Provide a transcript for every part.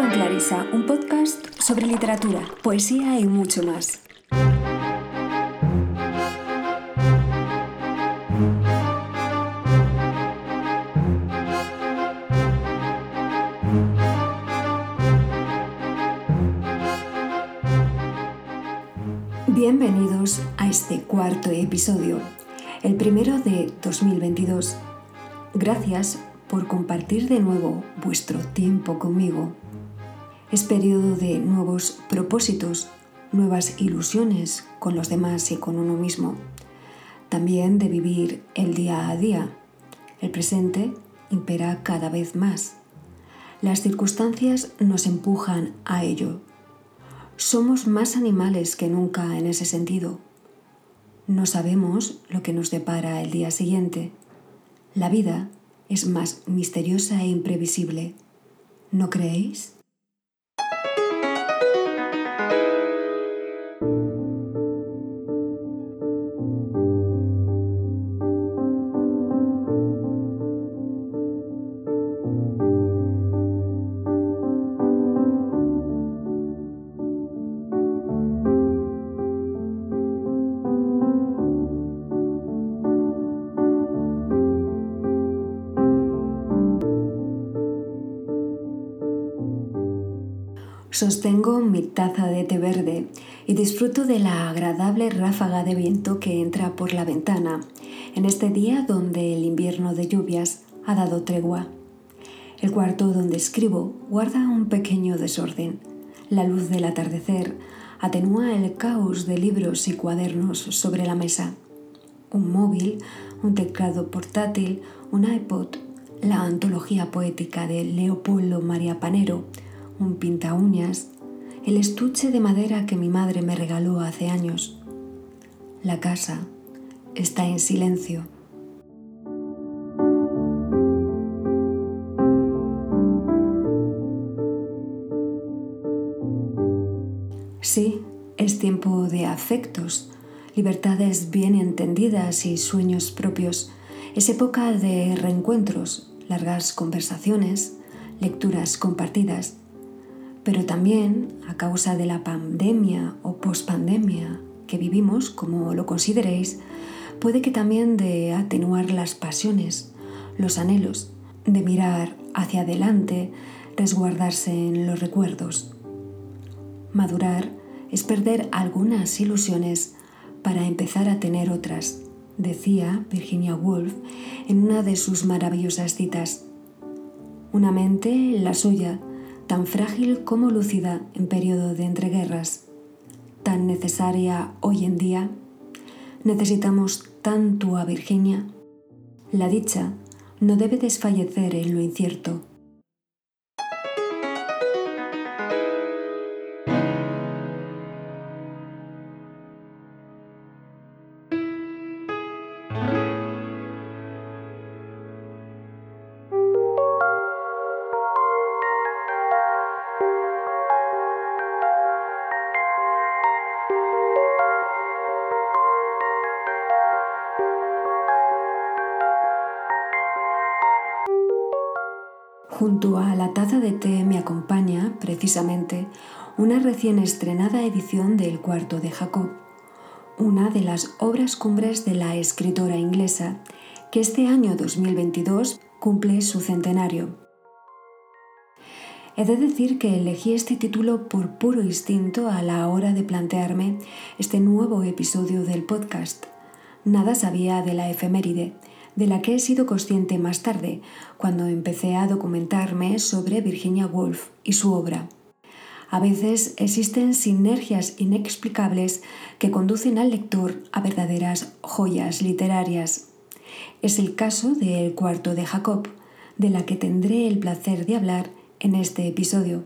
con Clarisa, un podcast sobre literatura, poesía y mucho más. Bienvenidos a este cuarto episodio, el primero de 2022. Gracias por compartir de nuevo vuestro tiempo conmigo. Es periodo de nuevos propósitos, nuevas ilusiones con los demás y con uno mismo. También de vivir el día a día. El presente impera cada vez más. Las circunstancias nos empujan a ello. Somos más animales que nunca en ese sentido. No sabemos lo que nos depara el día siguiente. La vida es más misteriosa e imprevisible. ¿No creéis? Sostengo mi taza de té verde y disfruto de la agradable ráfaga de viento que entra por la ventana en este día donde el invierno de lluvias ha dado tregua. El cuarto donde escribo guarda un pequeño desorden. La luz del atardecer atenúa el caos de libros y cuadernos sobre la mesa. Un móvil, un teclado portátil, un iPod, la antología poética de Leopoldo María Panero, un pinta uñas, el estuche de madera que mi madre me regaló hace años. La casa está en silencio. Sí, es tiempo de afectos, libertades bien entendidas y sueños propios. Es época de reencuentros, largas conversaciones, lecturas compartidas pero también a causa de la pandemia o pospandemia que vivimos, como lo consideréis, puede que también de atenuar las pasiones, los anhelos, de mirar hacia adelante, resguardarse en los recuerdos. Madurar es perder algunas ilusiones para empezar a tener otras, decía Virginia Woolf en una de sus maravillosas citas. Una mente, la suya, tan frágil como lúcida en periodo de entreguerras, tan necesaria hoy en día, necesitamos tanto a Virginia. La dicha no debe desfallecer en lo incierto, precisamente, una recién estrenada edición del Cuarto de Jacob, una de las obras cumbres de la escritora inglesa, que este año 2022 cumple su centenario. He de decir que elegí este título por puro instinto a la hora de plantearme este nuevo episodio del podcast. Nada sabía de la efeméride, de la que he sido consciente más tarde, cuando empecé a documentarme sobre Virginia Woolf y su obra. A veces existen sinergias inexplicables que conducen al lector a verdaderas joyas literarias. Es el caso de El cuarto de Jacob, de la que tendré el placer de hablar en este episodio.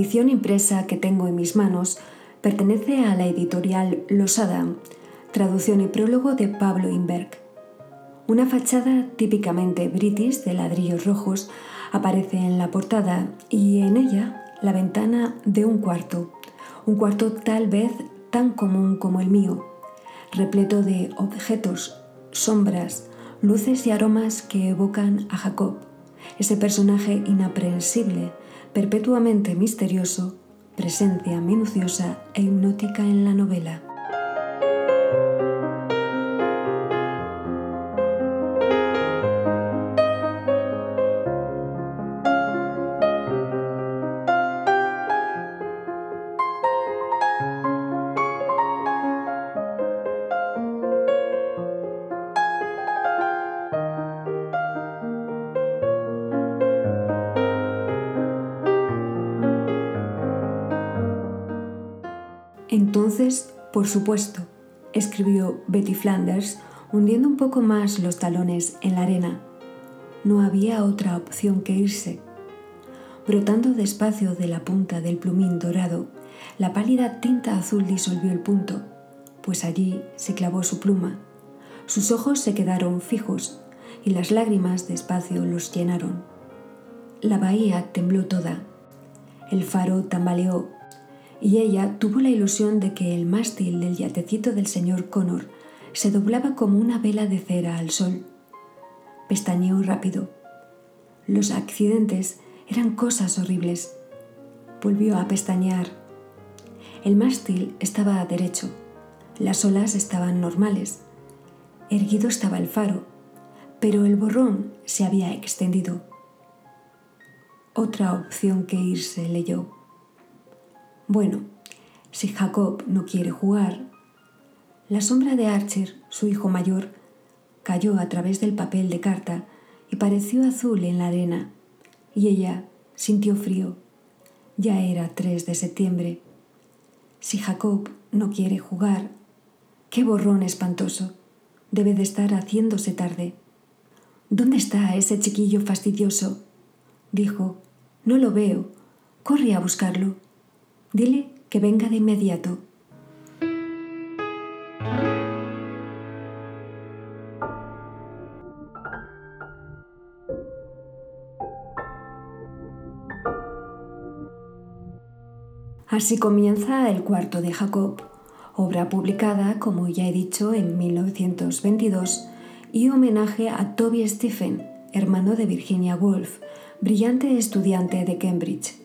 Edición impresa que tengo en mis manos pertenece a la editorial Losada, traducción y prólogo de Pablo Inberg. Una fachada típicamente british de ladrillos rojos aparece en la portada y en ella la ventana de un cuarto, un cuarto tal vez tan común como el mío, repleto de objetos, sombras, luces y aromas que evocan a Jacob, ese personaje inaprehensible, perpetuamente misterioso, presencia minuciosa e hipnótica en la novela. Por supuesto, escribió Betty Flanders, hundiendo un poco más los talones en la arena. No había otra opción que irse. Brotando despacio de la punta del plumín dorado, la pálida tinta azul disolvió el punto, pues allí se clavó su pluma. Sus ojos se quedaron fijos y las lágrimas despacio los llenaron. La bahía tembló toda. El faro tambaleó y ella tuvo la ilusión de que el mástil del yatecito del señor Connor se doblaba como una vela de cera al sol. Pestañeó rápido. Los accidentes eran cosas horribles. Volvió a pestañear. El mástil estaba derecho. Las olas estaban normales. Erguido estaba el faro, pero el borrón se había extendido. Otra opción que irse leyó. Bueno, si Jacob no quiere jugar... La sombra de Archer, su hijo mayor, cayó a través del papel de carta y pareció azul en la arena, y ella sintió frío. Ya era 3 de septiembre. Si Jacob no quiere jugar, qué borrón espantoso. Debe de estar haciéndose tarde. ¿Dónde está ese chiquillo fastidioso? dijo. No lo veo. Corre a buscarlo. Dile que venga de inmediato. Así comienza el cuarto de Jacob, obra publicada, como ya he dicho, en 1922 y homenaje a Toby Stephen, hermano de Virginia Woolf, brillante estudiante de Cambridge.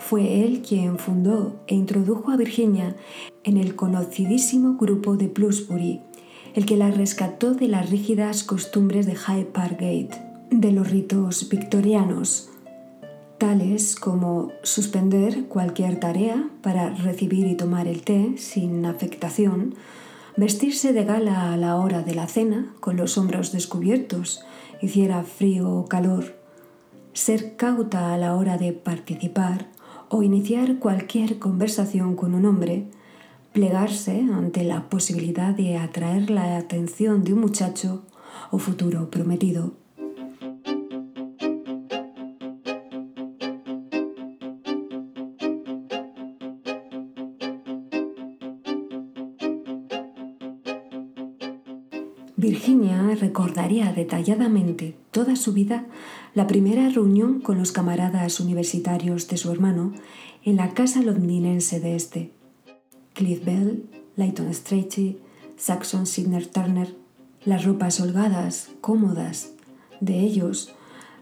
Fue él quien fundó e introdujo a Virginia en el conocidísimo grupo de Bloomsbury, el que la rescató de las rígidas costumbres de Hyde Park Gate, de los ritos victorianos, tales como suspender cualquier tarea para recibir y tomar el té sin afectación, vestirse de gala a la hora de la cena con los hombros descubiertos, hiciera frío o calor, ser cauta a la hora de participar, o iniciar cualquier conversación con un hombre, plegarse ante la posibilidad de atraer la atención de un muchacho o futuro prometido. Virginia recordaría detalladamente toda su vida la primera reunión con los camaradas universitarios de su hermano en la casa londinense de este. Cliff Bell, Leighton Strachey, Saxon Signer Turner, las ropas holgadas, cómodas, de ellos,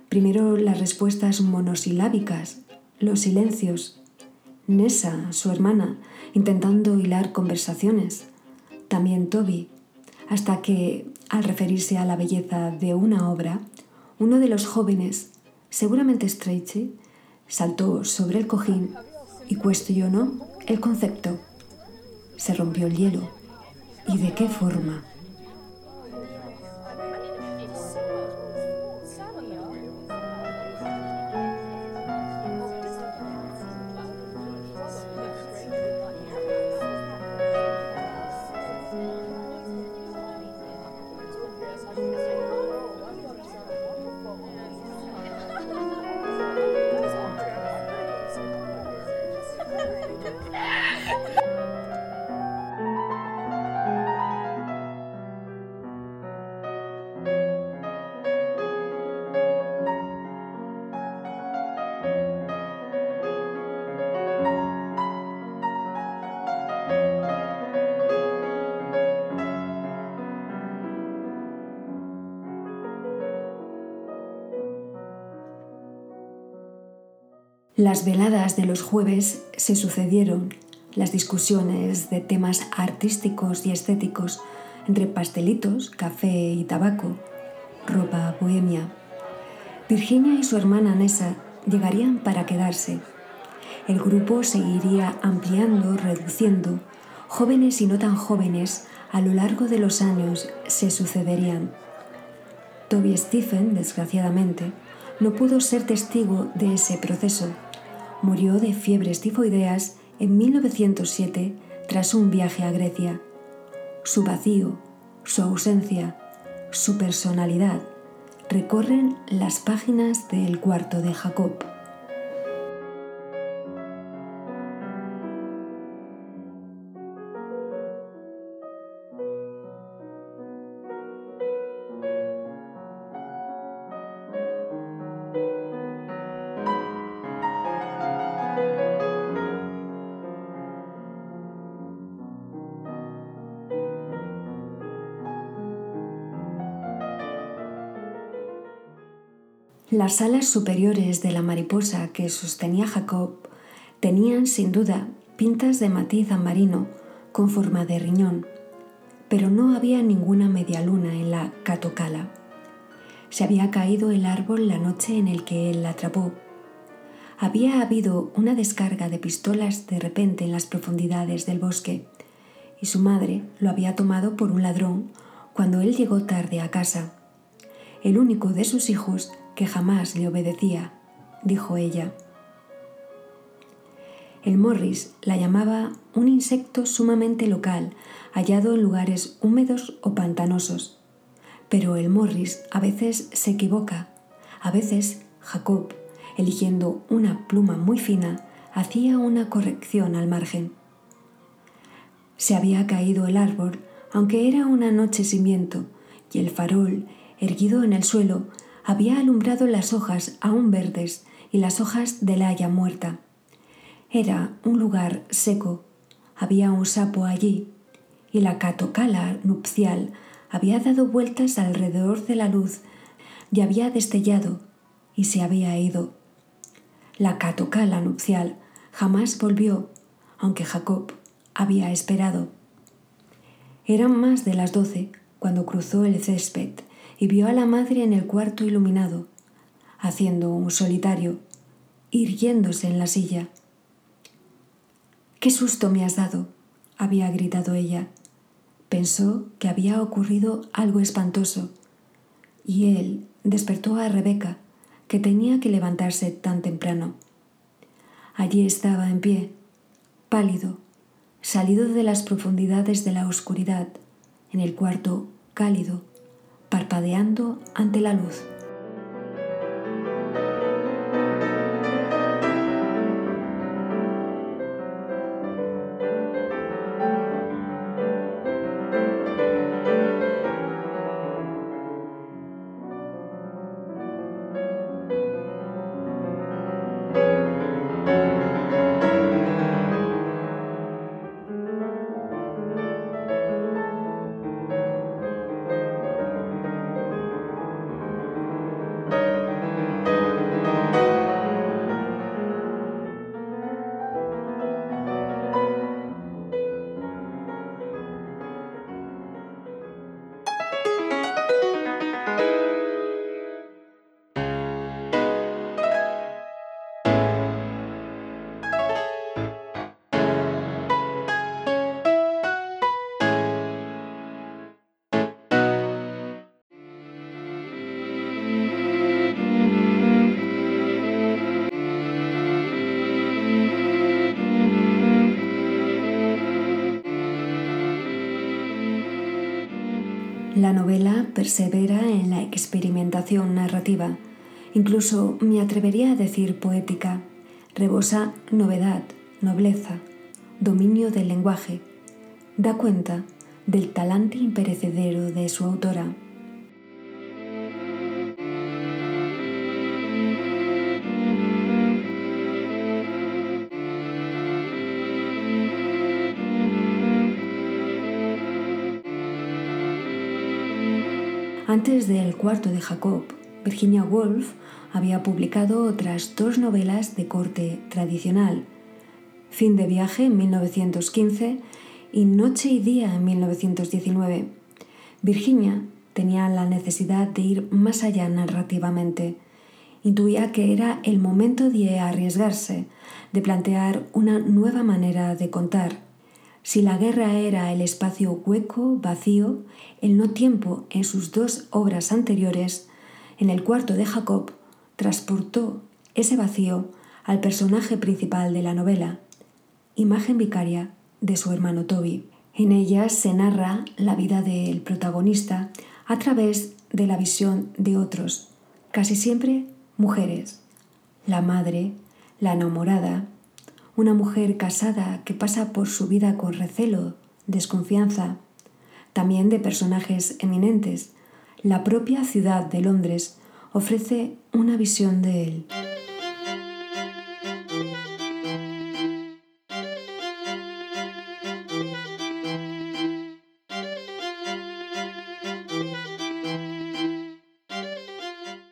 primero las respuestas monosilábicas, los silencios, Nessa, su hermana, intentando hilar conversaciones, también Toby, hasta que, al referirse a la belleza de una obra, uno de los jóvenes, seguramente Strachey, saltó sobre el cojín y cuestionó el concepto. Se rompió el hielo. ¿Y de qué forma? Las veladas de los jueves se sucedieron, las discusiones de temas artísticos y estéticos entre pastelitos, café y tabaco, ropa bohemia. Virginia y su hermana Nessa llegarían para quedarse. El grupo seguiría ampliando, reduciendo. Jóvenes y no tan jóvenes a lo largo de los años se sucederían. Toby Stephen, desgraciadamente, no pudo ser testigo de ese proceso murió de fiebres tifoideas en 1907 tras un viaje a Grecia. Su vacío, su ausencia, su personalidad recorren las páginas del cuarto de Jacob. Las alas superiores de la mariposa que sostenía Jacob tenían sin duda pintas de matiz marino con forma de riñón, pero no había ninguna media luna en la catocala. Se había caído el árbol la noche en el que él la atrapó. Había habido una descarga de pistolas de repente en las profundidades del bosque, y su madre lo había tomado por un ladrón cuando él llegó tarde a casa. El único de sus hijos que jamás le obedecía, dijo ella. El Morris la llamaba un insecto sumamente local, hallado en lugares húmedos o pantanosos. Pero el Morris a veces se equivoca. A veces Jacob, eligiendo una pluma muy fina, hacía una corrección al margen. Se había caído el árbol, aunque era una noche sin viento, y el farol, erguido en el suelo, había alumbrado las hojas aún verdes y las hojas de la haya muerta. Era un lugar seco, había un sapo allí, y la catocala nupcial había dado vueltas alrededor de la luz y había destellado y se había ido. La catocala nupcial jamás volvió, aunque Jacob había esperado. Eran más de las doce cuando cruzó el césped y vio a la madre en el cuarto iluminado, haciendo un solitario, irguiéndose en la silla. ¡Qué susto me has dado! había gritado ella. Pensó que había ocurrido algo espantoso, y él despertó a Rebeca, que tenía que levantarse tan temprano. Allí estaba en pie, pálido, salido de las profundidades de la oscuridad, en el cuarto cálido, parpadeando ante la luz. La novela persevera en la experimentación narrativa, incluso me atrevería a decir poética, rebosa novedad, nobleza, dominio del lenguaje, da cuenta del talante imperecedero de su autora. Antes del cuarto de Jacob, Virginia Woolf había publicado otras dos novelas de corte tradicional, Fin de viaje en 1915 y Noche y Día en 1919. Virginia tenía la necesidad de ir más allá narrativamente. Intuía que era el momento de arriesgarse, de plantear una nueva manera de contar. Si la guerra era el espacio hueco, vacío, el no tiempo en sus dos obras anteriores, en el cuarto de Jacob transportó ese vacío al personaje principal de la novela, imagen vicaria de su hermano Toby. En ella se narra la vida del protagonista a través de la visión de otros, casi siempre mujeres. La madre, la enamorada, una mujer casada que pasa por su vida con recelo, desconfianza, también de personajes eminentes. La propia ciudad de Londres ofrece una visión de él.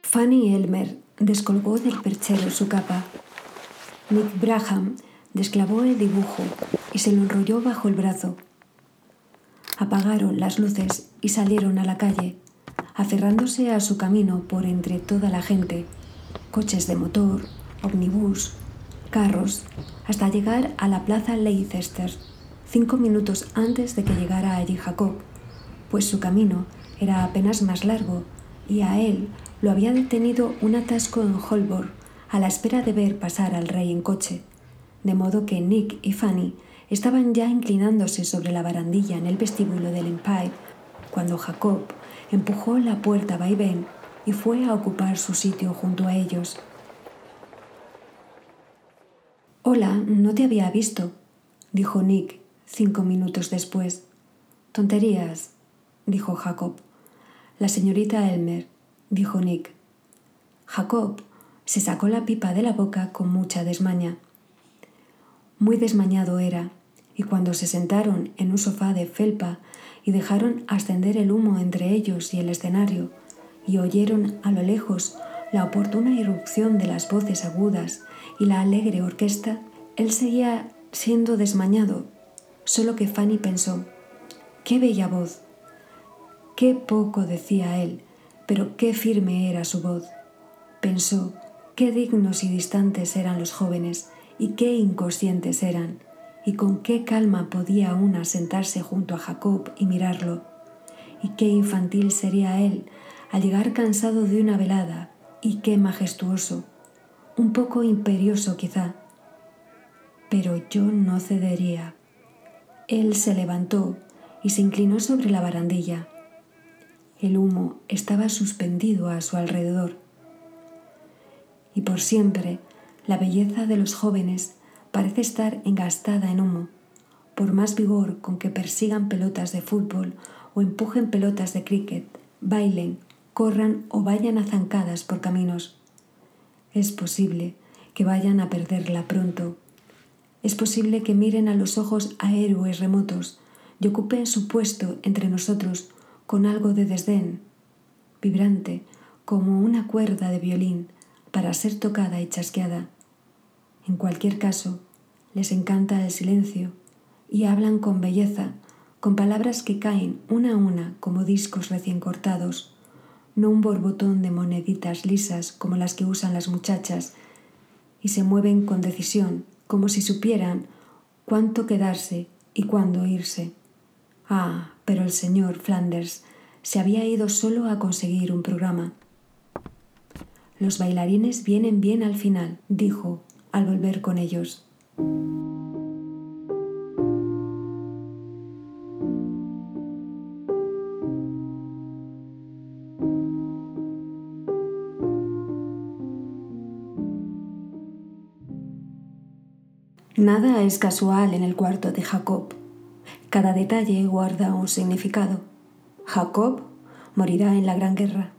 Fanny Elmer descolgó del perchero su capa. Nick Braham desclavó el dibujo y se lo enrolló bajo el brazo. Apagaron las luces y salieron a la calle, aferrándose a su camino por entre toda la gente, coches de motor, omnibus, carros, hasta llegar a la plaza Leicester, cinco minutos antes de que llegara allí Jacob, pues su camino era apenas más largo y a él lo había detenido un atasco en Holborn a la espera de ver pasar al rey en coche, de modo que Nick y Fanny estaban ya inclinándose sobre la barandilla en el vestíbulo del Empire cuando Jacob empujó la puerta vaivén y fue a ocupar su sitio junto a ellos. Hola, no te había visto, dijo Nick cinco minutos después. Tonterías, dijo Jacob. La señorita Elmer, dijo Nick. Jacob se sacó la pipa de la boca con mucha desmaña. Muy desmañado era, y cuando se sentaron en un sofá de felpa y dejaron ascender el humo entre ellos y el escenario, y oyeron a lo lejos la oportuna irrupción de las voces agudas y la alegre orquesta, él seguía siendo desmañado, solo que Fanny pensó, qué bella voz, qué poco decía él, pero qué firme era su voz. Pensó, qué dignos y distantes eran los jóvenes y qué inconscientes eran, y con qué calma podía una sentarse junto a Jacob y mirarlo, y qué infantil sería él al llegar cansado de una velada, y qué majestuoso, un poco imperioso quizá. Pero yo no cedería. Él se levantó y se inclinó sobre la barandilla. El humo estaba suspendido a su alrededor. Y por siempre la belleza de los jóvenes parece estar engastada en humo, por más vigor con que persigan pelotas de fútbol o empujen pelotas de cricket, bailen, corran o vayan a zancadas por caminos. Es posible que vayan a perderla pronto. Es posible que miren a los ojos a héroes remotos y ocupen su puesto entre nosotros con algo de desdén, vibrante como una cuerda de violín para ser tocada y chasqueada. En cualquier caso, les encanta el silencio y hablan con belleza, con palabras que caen una a una como discos recién cortados, no un borbotón de moneditas lisas como las que usan las muchachas, y se mueven con decisión, como si supieran cuánto quedarse y cuándo irse. Ah, pero el señor Flanders se había ido solo a conseguir un programa. Los bailarines vienen bien al final, dijo al volver con ellos. Nada es casual en el cuarto de Jacob. Cada detalle guarda un significado. Jacob morirá en la Gran Guerra.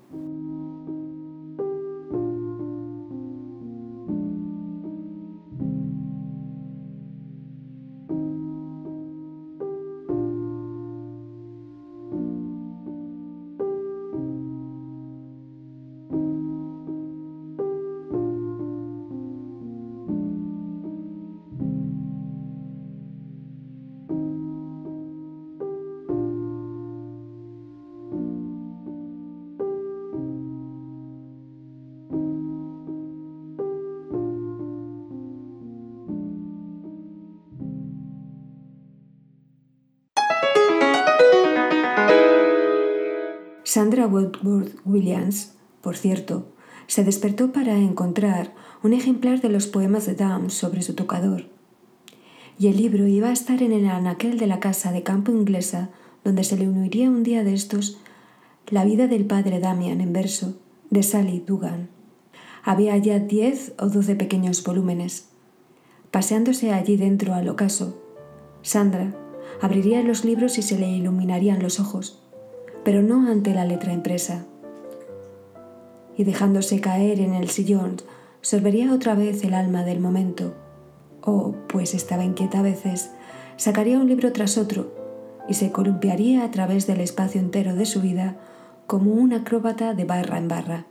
Woodward Williams, por cierto, se despertó para encontrar un ejemplar de los poemas de Dam sobre su tocador. Y el libro iba a estar en el anaquel de la casa de campo inglesa, donde se le uniría un día de estos la vida del padre Damian en verso, de Sally Dugan. Había ya diez o doce pequeños volúmenes. Paseándose allí dentro al ocaso, Sandra abriría los libros y se le iluminarían los ojos, pero no ante la letra impresa. Y dejándose caer en el sillón, sorbería otra vez el alma del momento. O, pues estaba inquieta a veces, sacaría un libro tras otro y se columpiaría a través del espacio entero de su vida como un acróbata de barra en barra.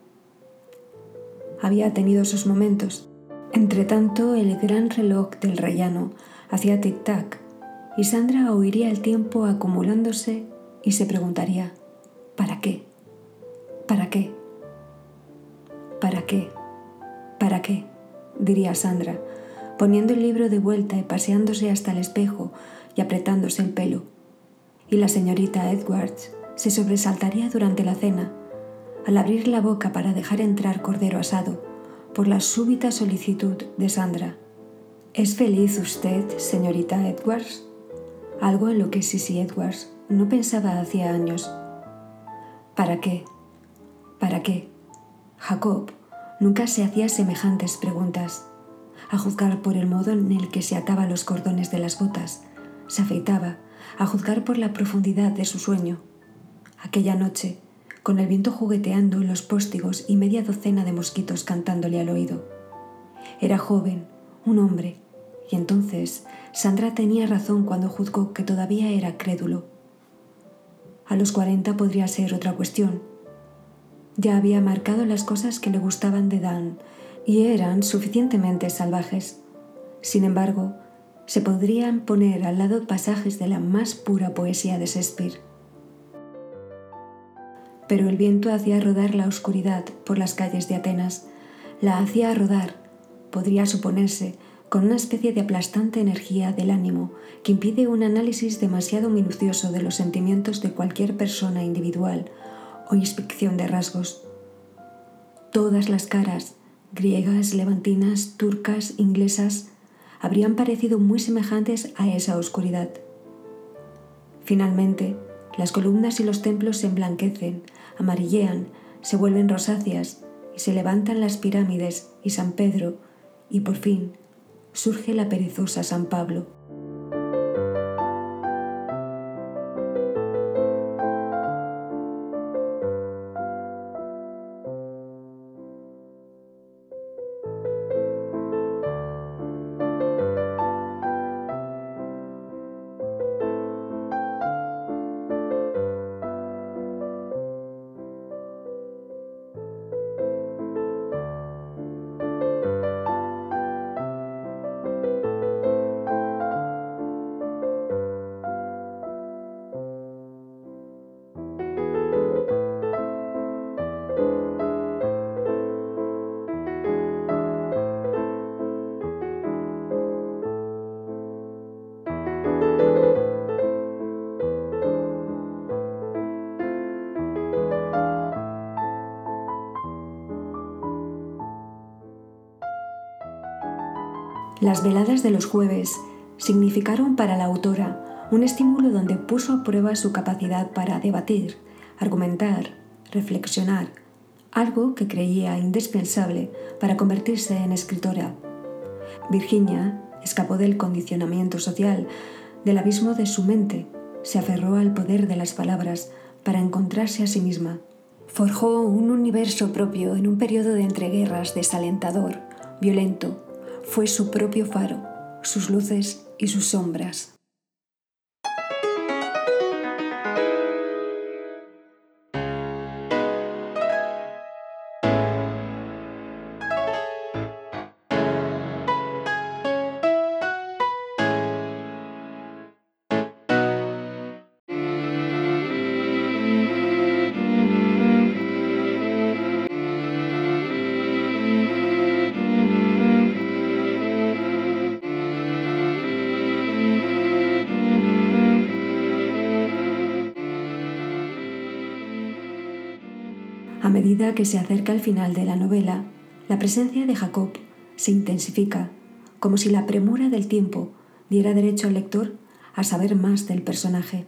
Había tenido sus momentos. Entretanto, el gran reloj del rellano hacía tic-tac y Sandra oiría el tiempo acumulándose y se preguntaría, ¿para qué? ¿Para qué? ¿Para qué? ¿Para qué? diría Sandra, poniendo el libro de vuelta y paseándose hasta el espejo y apretándose el pelo. Y la señorita Edwards se sobresaltaría durante la cena, al abrir la boca para dejar entrar cordero asado, por la súbita solicitud de Sandra. ¿Es feliz usted, señorita Edwards? algo en lo que Sissy Edwards no pensaba hacía años. ¿Para qué? ¿Para qué? Jacob nunca se hacía semejantes preguntas. A juzgar por el modo en el que se ataba los cordones de las botas, se afeitaba, a juzgar por la profundidad de su sueño. Aquella noche, con el viento jugueteando en los póstigos y media docena de mosquitos cantándole al oído. Era joven, un hombre, y entonces Sandra tenía razón cuando juzgó que todavía era crédulo. A los cuarenta podría ser otra cuestión. Ya había marcado las cosas que le gustaban de Dan y eran suficientemente salvajes. Sin embargo, se podrían poner al lado pasajes de la más pura poesía de Shakespeare. Pero el viento hacía rodar la oscuridad por las calles de Atenas, la hacía rodar, podría suponerse, con una especie de aplastante energía del ánimo que impide un análisis demasiado minucioso de los sentimientos de cualquier persona individual o inspección de rasgos. Todas las caras, griegas, levantinas, turcas, inglesas, habrían parecido muy semejantes a esa oscuridad. Finalmente, las columnas y los templos se emblanquecen, amarillean, se vuelven rosáceas y se levantan las pirámides y San Pedro y por fin surge la perezosa San Pablo. Las veladas de los jueves significaron para la autora un estímulo donde puso a prueba su capacidad para debatir, argumentar, reflexionar, algo que creía indispensable para convertirse en escritora. Virginia escapó del condicionamiento social, del abismo de su mente, se aferró al poder de las palabras para encontrarse a sí misma. Forjó un universo propio en un periodo de entreguerras desalentador, violento, fue su propio faro, sus luces y sus sombras. Medida que se acerca el final de la novela, la presencia de Jacob se intensifica, como si la premura del tiempo diera derecho al lector a saber más del personaje.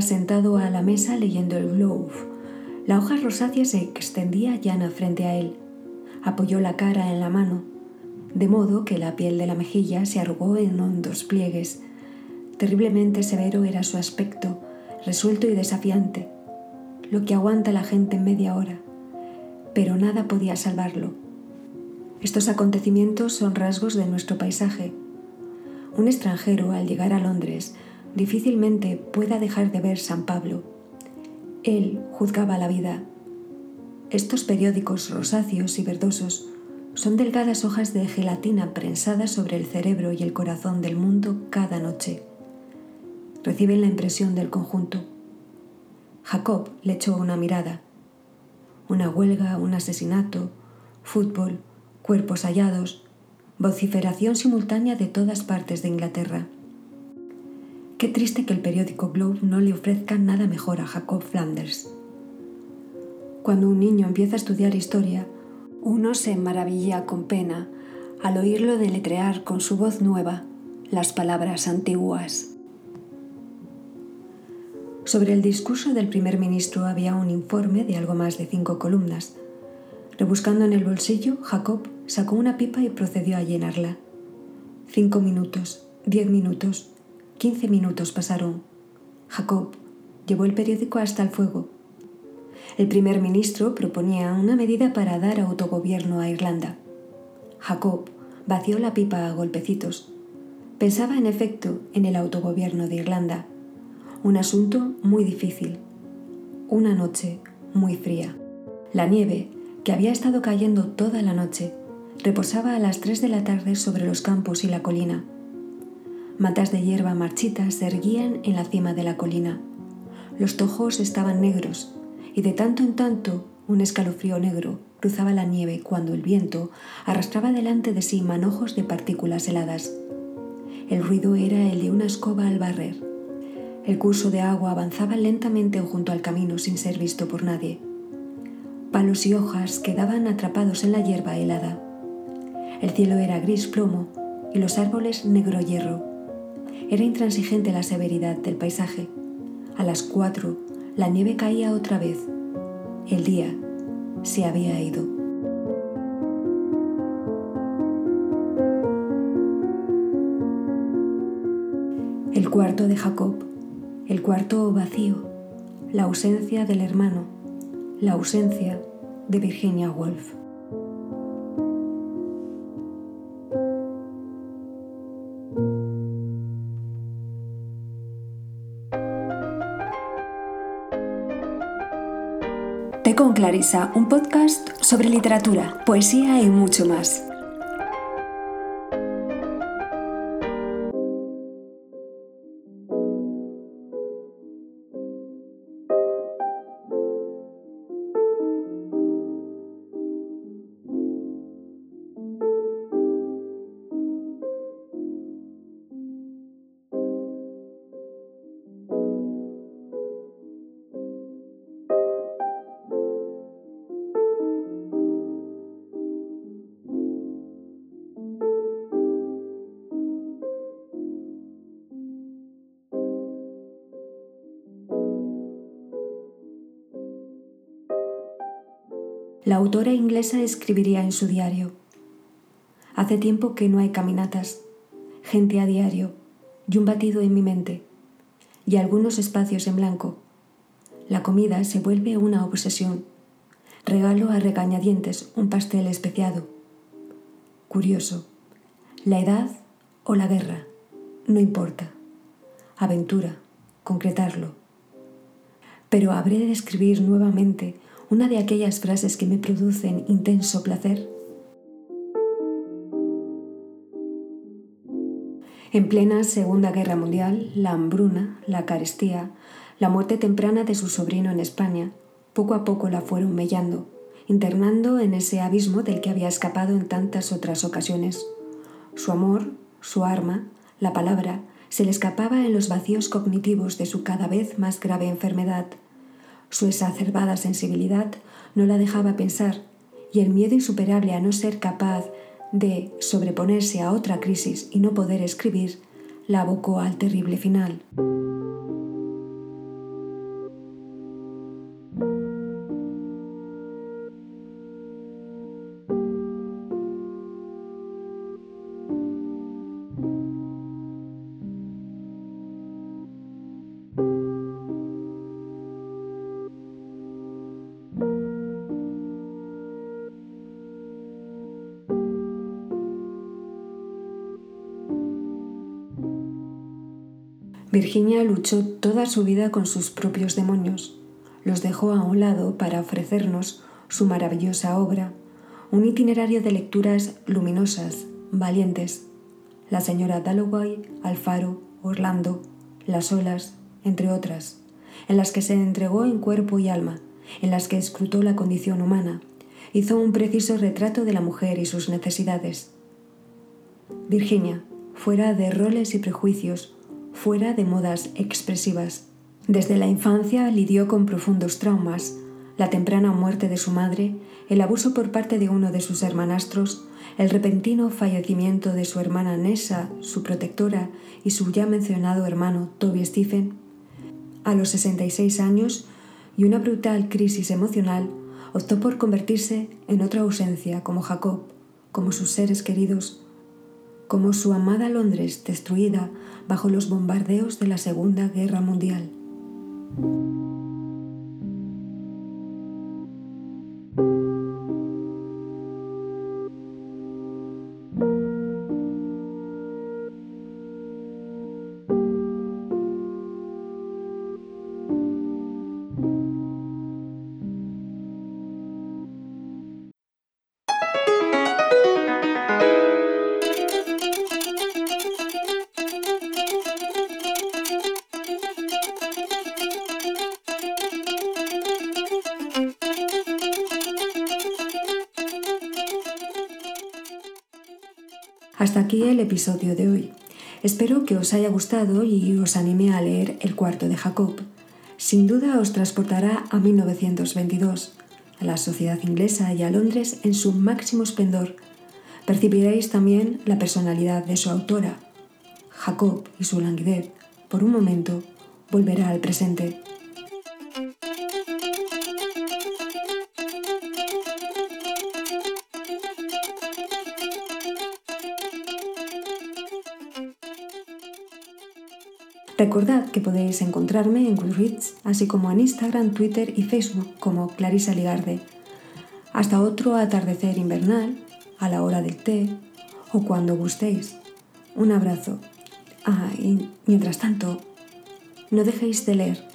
Sentado a la mesa leyendo el Globe. La hoja rosácea se extendía llana frente a él. Apoyó la cara en la mano, de modo que la piel de la mejilla se arrugó en hondos pliegues. Terriblemente severo era su aspecto, resuelto y desafiante, lo que aguanta la gente en media hora. Pero nada podía salvarlo. Estos acontecimientos son rasgos de nuestro paisaje. Un extranjero, al llegar a Londres, difícilmente pueda dejar de ver San Pablo. Él juzgaba la vida. Estos periódicos rosáceos y verdosos son delgadas hojas de gelatina prensadas sobre el cerebro y el corazón del mundo cada noche. Reciben la impresión del conjunto. Jacob le echó una mirada. Una huelga, un asesinato, fútbol, cuerpos hallados, vociferación simultánea de todas partes de Inglaterra. Qué triste que el periódico Globe no le ofrezca nada mejor a Jacob Flanders. Cuando un niño empieza a estudiar historia, uno se maravilla con pena al oírlo deletrear con su voz nueva las palabras antiguas. Sobre el discurso del primer ministro había un informe de algo más de cinco columnas. Rebuscando en el bolsillo, Jacob sacó una pipa y procedió a llenarla. Cinco minutos, diez minutos, Quince minutos pasaron. Jacob llevó el periódico hasta el fuego. El primer ministro proponía una medida para dar autogobierno a Irlanda. Jacob vació la pipa a golpecitos. Pensaba en efecto en el autogobierno de Irlanda, un asunto muy difícil, una noche muy fría. La nieve, que había estado cayendo toda la noche, reposaba a las tres de la tarde sobre los campos y la colina. Matas de hierba marchita se erguían en la cima de la colina. Los tojos estaban negros y de tanto en tanto un escalofrío negro cruzaba la nieve cuando el viento arrastraba delante de sí manojos de partículas heladas. El ruido era el de una escoba al barrer. El curso de agua avanzaba lentamente junto al camino sin ser visto por nadie. Palos y hojas quedaban atrapados en la hierba helada. El cielo era gris plomo y los árboles negro hierro. Era intransigente la severidad del paisaje. A las cuatro, la nieve caía otra vez. El día se había ido. El cuarto de Jacob, el cuarto vacío, la ausencia del hermano, la ausencia de Virginia Woolf. Con Clarisa, un podcast sobre literatura, poesía y mucho más. Autora inglesa escribiría en su diario, Hace tiempo que no hay caminatas. gente a diario y un batido en mi mente y algunos espacios en blanco. La comida se vuelve una obsesión. Regalo a regañadientes un pastel especiado. Curioso. La edad o la guerra. No importa. Aventura. Concretarlo. Pero habré de escribir nuevamente una de aquellas frases que me producen intenso placer. En plena Segunda Guerra Mundial, la hambruna, la carestía, la muerte temprana de su sobrino en España, poco a poco la fueron mellando, internando en ese abismo del que había escapado en tantas otras ocasiones. Su amor, su arma, la palabra, se le escapaba en los vacíos cognitivos de su cada vez más grave enfermedad. Su exacerbada sensibilidad no la dejaba pensar, y el miedo insuperable a no ser capaz de sobreponerse a otra crisis y no poder escribir, la abocó al terrible final. Virginia luchó toda su vida con sus propios demonios. Los dejó a un lado para ofrecernos su maravillosa obra, un itinerario de lecturas luminosas, valientes. La señora Dalloway, Alfaro, Orlando, Las olas, entre otras, en las que se entregó en cuerpo y alma, en las que escrutó la condición humana, hizo un preciso retrato de la mujer y sus necesidades. Virginia, fuera de roles y prejuicios, fuera de modas expresivas. Desde la infancia lidió con profundos traumas, la temprana muerte de su madre, el abuso por parte de uno de sus hermanastros, el repentino fallecimiento de su hermana Nessa, su protectora, y su ya mencionado hermano Toby Stephen. A los 66 años y una brutal crisis emocional, optó por convertirse en otra ausencia como Jacob, como sus seres queridos, como su amada Londres destruida bajo los bombardeos de la Segunda Guerra Mundial. Episodio de hoy. Espero que os haya gustado y os anime a leer El cuarto de Jacob. Sin duda os transportará a 1922, a la sociedad inglesa y a Londres en su máximo esplendor. Percibiréis también la personalidad de su autora. Jacob y su languidez, por un momento, volverá al presente. Recordad que podéis encontrarme en Goodreads, así como en Instagram, Twitter y Facebook como Clarisa Ligarde. Hasta otro atardecer invernal, a la hora del té o cuando gustéis. Un abrazo. Ah, y mientras tanto, no dejéis de leer.